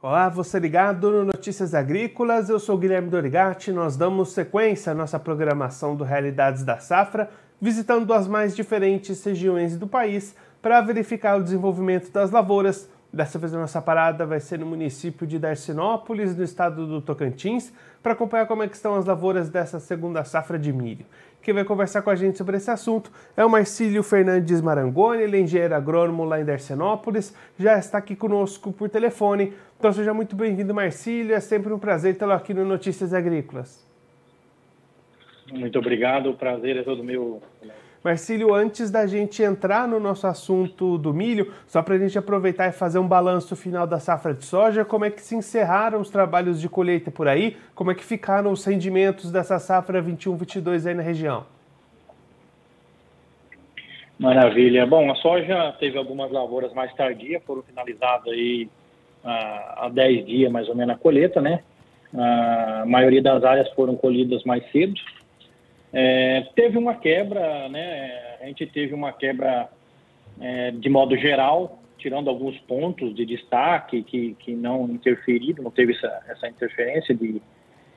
Olá, você ligado no Notícias Agrícolas, eu sou Guilherme Dorigatti. Nós damos sequência à nossa programação do Realidades da Safra, visitando as mais diferentes regiões do país para verificar o desenvolvimento das lavouras. Dessa vez a nossa parada vai ser no município de Darcinópolis, no estado do Tocantins, para acompanhar como é estão as lavouras dessa segunda safra de milho. Quem vai conversar com a gente sobre esse assunto é o Marcílio Fernandes Marangoni, ele é engenheiro agrônomo lá em Darcinópolis, já está aqui conosco por telefone. Então seja muito bem-vindo, Marcílio, é sempre um prazer tê-lo aqui no Notícias Agrícolas. Muito obrigado, o prazer é todo meu. Marcílio, antes da gente entrar no nosso assunto do milho, só para a gente aproveitar e fazer um balanço final da safra de soja, como é que se encerraram os trabalhos de colheita por aí? Como é que ficaram os rendimentos dessa safra 21-22 aí na região? Maravilha. Bom, a soja teve algumas lavouras mais tardias, foram finalizadas aí há 10 dias mais ou menos a colheita, né? A maioria das áreas foram colhidas mais cedo, é, teve uma quebra, né? A gente teve uma quebra é, de modo geral, tirando alguns pontos de destaque que, que não interferiram, não teve essa, essa interferência de,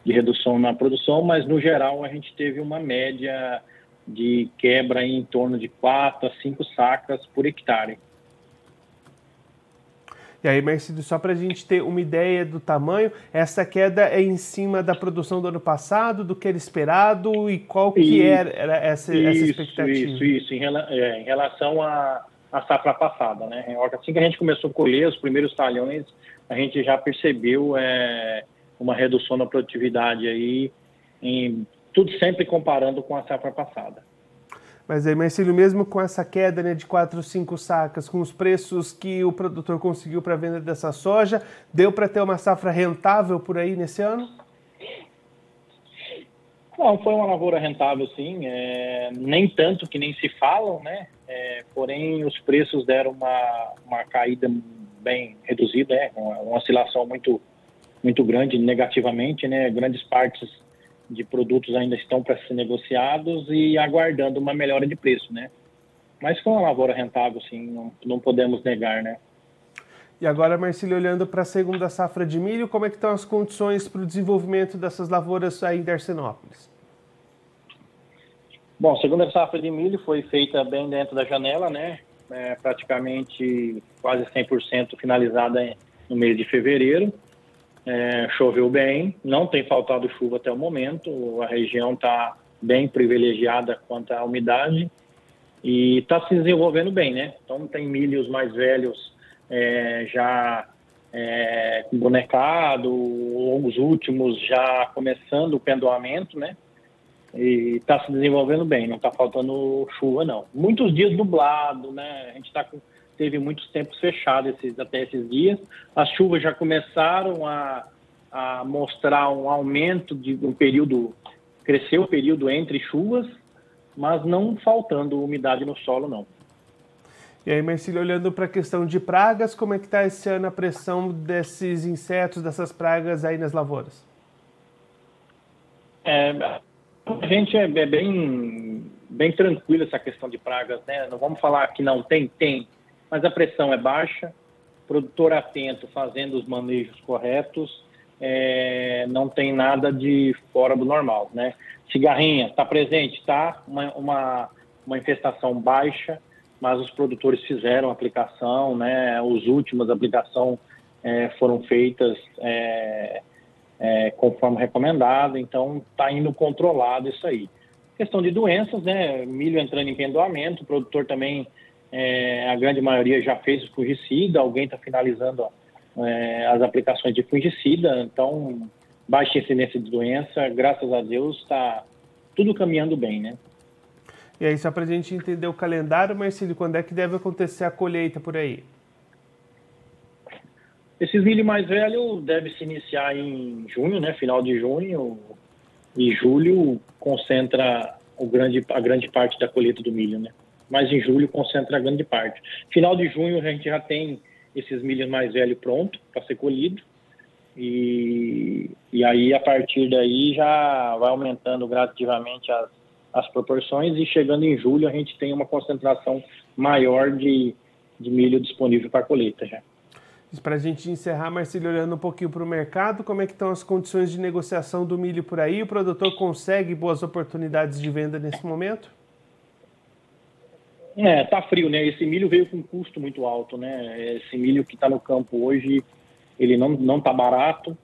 de redução na produção, mas no geral a gente teve uma média de quebra em torno de 4 a 5 sacas por hectare. E aí, Mercedes, só para a gente ter uma ideia do tamanho, essa queda é em cima da produção do ano passado, do que era esperado e qual que era, era essa, isso, essa expectativa? Isso, isso, em, rela é, em relação à safra passada, né? Assim que a gente começou a colher os primeiros talhões, a gente já percebeu é, uma redução na produtividade aí, em, tudo sempre comparando com a safra passada. Mas aí, Marcelo, mesmo com essa queda né, de 4, 5 sacas, com os preços que o produtor conseguiu para a venda dessa soja, deu para ter uma safra rentável por aí nesse ano? Não, foi uma lavoura rentável, sim. É, nem tanto que nem se falam, né? É, porém, os preços deram uma, uma caída bem reduzida, né? uma, uma oscilação muito, muito grande negativamente, né? Grandes partes de produtos ainda estão para ser negociados e aguardando uma melhora de preço, né? Mas foi uma lavoura rentável, sim, não, não podemos negar, né? E agora, Marcelo, olhando para a segunda safra de milho, como é que estão as condições para o desenvolvimento dessas lavouras aí em Darcinópolis? Bom, a segunda safra de milho foi feita bem dentro da janela, né? É, praticamente quase 100% finalizada no mês de fevereiro. É, choveu bem, não tem faltado chuva até o momento, a região está bem privilegiada quanto à umidade e está se desenvolvendo bem, né? Então tem milhos mais velhos é, já é, bonecado, os últimos já começando o pendoamento, né? E está se desenvolvendo bem, não está faltando chuva não. Muitos dias nublado, né? A gente está com teve muitos tempos fechados esses, até esses dias. As chuvas já começaram a, a mostrar um aumento de um período, cresceu o período entre chuvas, mas não faltando umidade no solo, não. E aí, Marcelo, olhando para a questão de pragas, como é que está esse ano a pressão desses insetos, dessas pragas aí nas lavouras? É, a gente é, é bem, bem tranquilo essa questão de pragas, né? Não vamos falar que não tem, tem mas a pressão é baixa, produtor atento, fazendo os manejos corretos, é, não tem nada de fora do normal, né? Cigarrinha está presente, está uma, uma, uma, infestação baixa, mas os produtores fizeram aplicação, né? As últimas aplicações é, foram feitas é, é, conforme recomendado, então está indo controlado isso aí. Questão de doenças, né? Milho entrando em pendoamento, o produtor também é, a grande maioria já fez o fungicida, alguém está finalizando é, as aplicações de fungicida, então baixa incidência de doença, graças a Deus está tudo caminhando bem, né? E aí, só para a gente entender o calendário, Marcelo, quando é que deve acontecer a colheita por aí? Esses milho mais velho deve se iniciar em junho, né? Final de junho e julho concentra o grande, a grande parte da colheita do milho, né? Mas em julho concentra grande parte. Final de junho a gente já tem esses milhos mais velhos pronto para ser colhido e, e aí a partir daí já vai aumentando gradativamente as, as proporções e chegando em julho a gente tem uma concentração maior de, de milho disponível para colheita já. Para a gente encerrar, Marcelo, olhando um pouquinho para o mercado, como é que estão as condições de negociação do milho por aí? O produtor consegue boas oportunidades de venda nesse momento? É, tá frio, né? Esse milho veio com um custo muito alto, né? Esse milho que está no campo hoje, ele não não tá barato.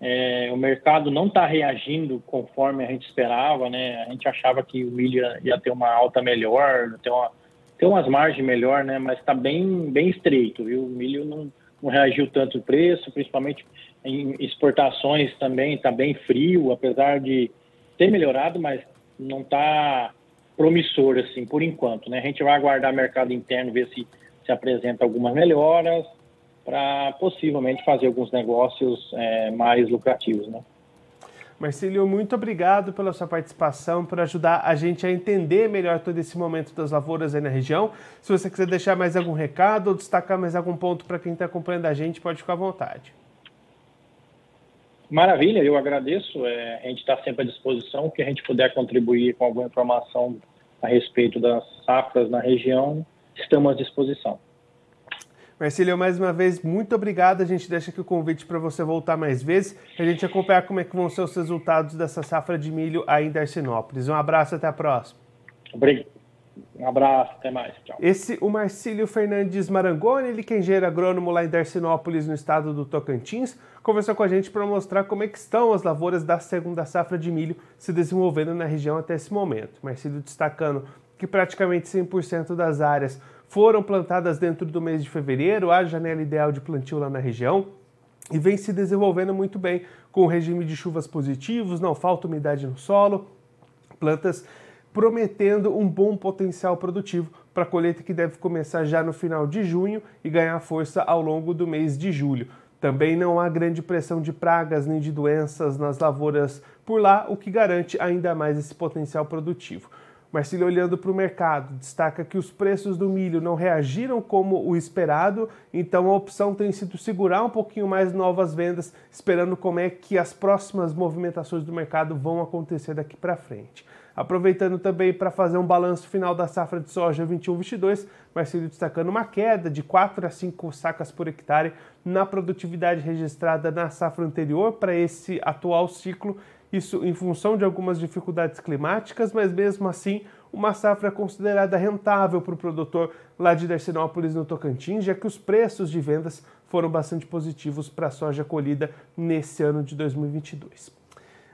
É, o mercado não está reagindo conforme a gente esperava, né? A gente achava que o milho ia, ia ter uma alta melhor, ter, uma, ter umas margens melhor, né? Mas está bem bem estreito, viu? O milho não, não reagiu tanto o preço, principalmente em exportações também está bem frio, apesar de ter melhorado, mas não está promissor, assim, por enquanto. Né? A gente vai aguardar o mercado interno, ver se se apresenta algumas melhoras, para possivelmente fazer alguns negócios é, mais lucrativos. Né? Marcílio, muito obrigado pela sua participação, por ajudar a gente a entender melhor todo esse momento das lavouras aí na região. Se você quiser deixar mais algum recado ou destacar mais algum ponto para quem está acompanhando a gente, pode ficar à vontade. Maravilha, eu agradeço. É, a gente está sempre à disposição. que a gente puder contribuir com alguma informação a respeito das safras na região, estamos à disposição. Marcílio, mais uma vez, muito obrigado. A gente deixa aqui o convite para você voltar mais vezes, a gente acompanhar como é que vão ser os resultados dessa safra de milho aí em Darcinópolis. Um abraço, até a próxima. Obrigado. Um abraço, até mais. Tchau. Esse, o Marcílio Fernandes Marangoni, ele que é engenheiro agrônomo lá em Darcinópolis, no estado do Tocantins, conversou com a gente para mostrar como é estão as lavouras da segunda safra de milho se desenvolvendo na região até esse momento. Marcílio destacando que praticamente 100% das áreas foram plantadas dentro do mês de fevereiro, a janela ideal de plantio lá na região, e vem se desenvolvendo muito bem com o regime de chuvas positivos, não falta umidade no solo, plantas prometendo um bom potencial produtivo para a colheita que deve começar já no final de junho e ganhar força ao longo do mês de julho. Também não há grande pressão de pragas nem de doenças nas lavouras por lá, o que garante ainda mais esse potencial produtivo. Marcílio, olhando para o mercado, destaca que os preços do milho não reagiram como o esperado, então a opção tem sido segurar um pouquinho mais novas vendas, esperando como é que as próximas movimentações do mercado vão acontecer daqui para frente. Aproveitando também para fazer um balanço final da safra de soja 21-22, Marcelo destacando uma queda de 4 a 5 sacas por hectare na produtividade registrada na safra anterior para esse atual ciclo, isso em função de algumas dificuldades climáticas, mas mesmo assim uma safra considerada rentável para o produtor lá de Darcinópolis, no Tocantins, já que os preços de vendas foram bastante positivos para a soja colhida nesse ano de 2022.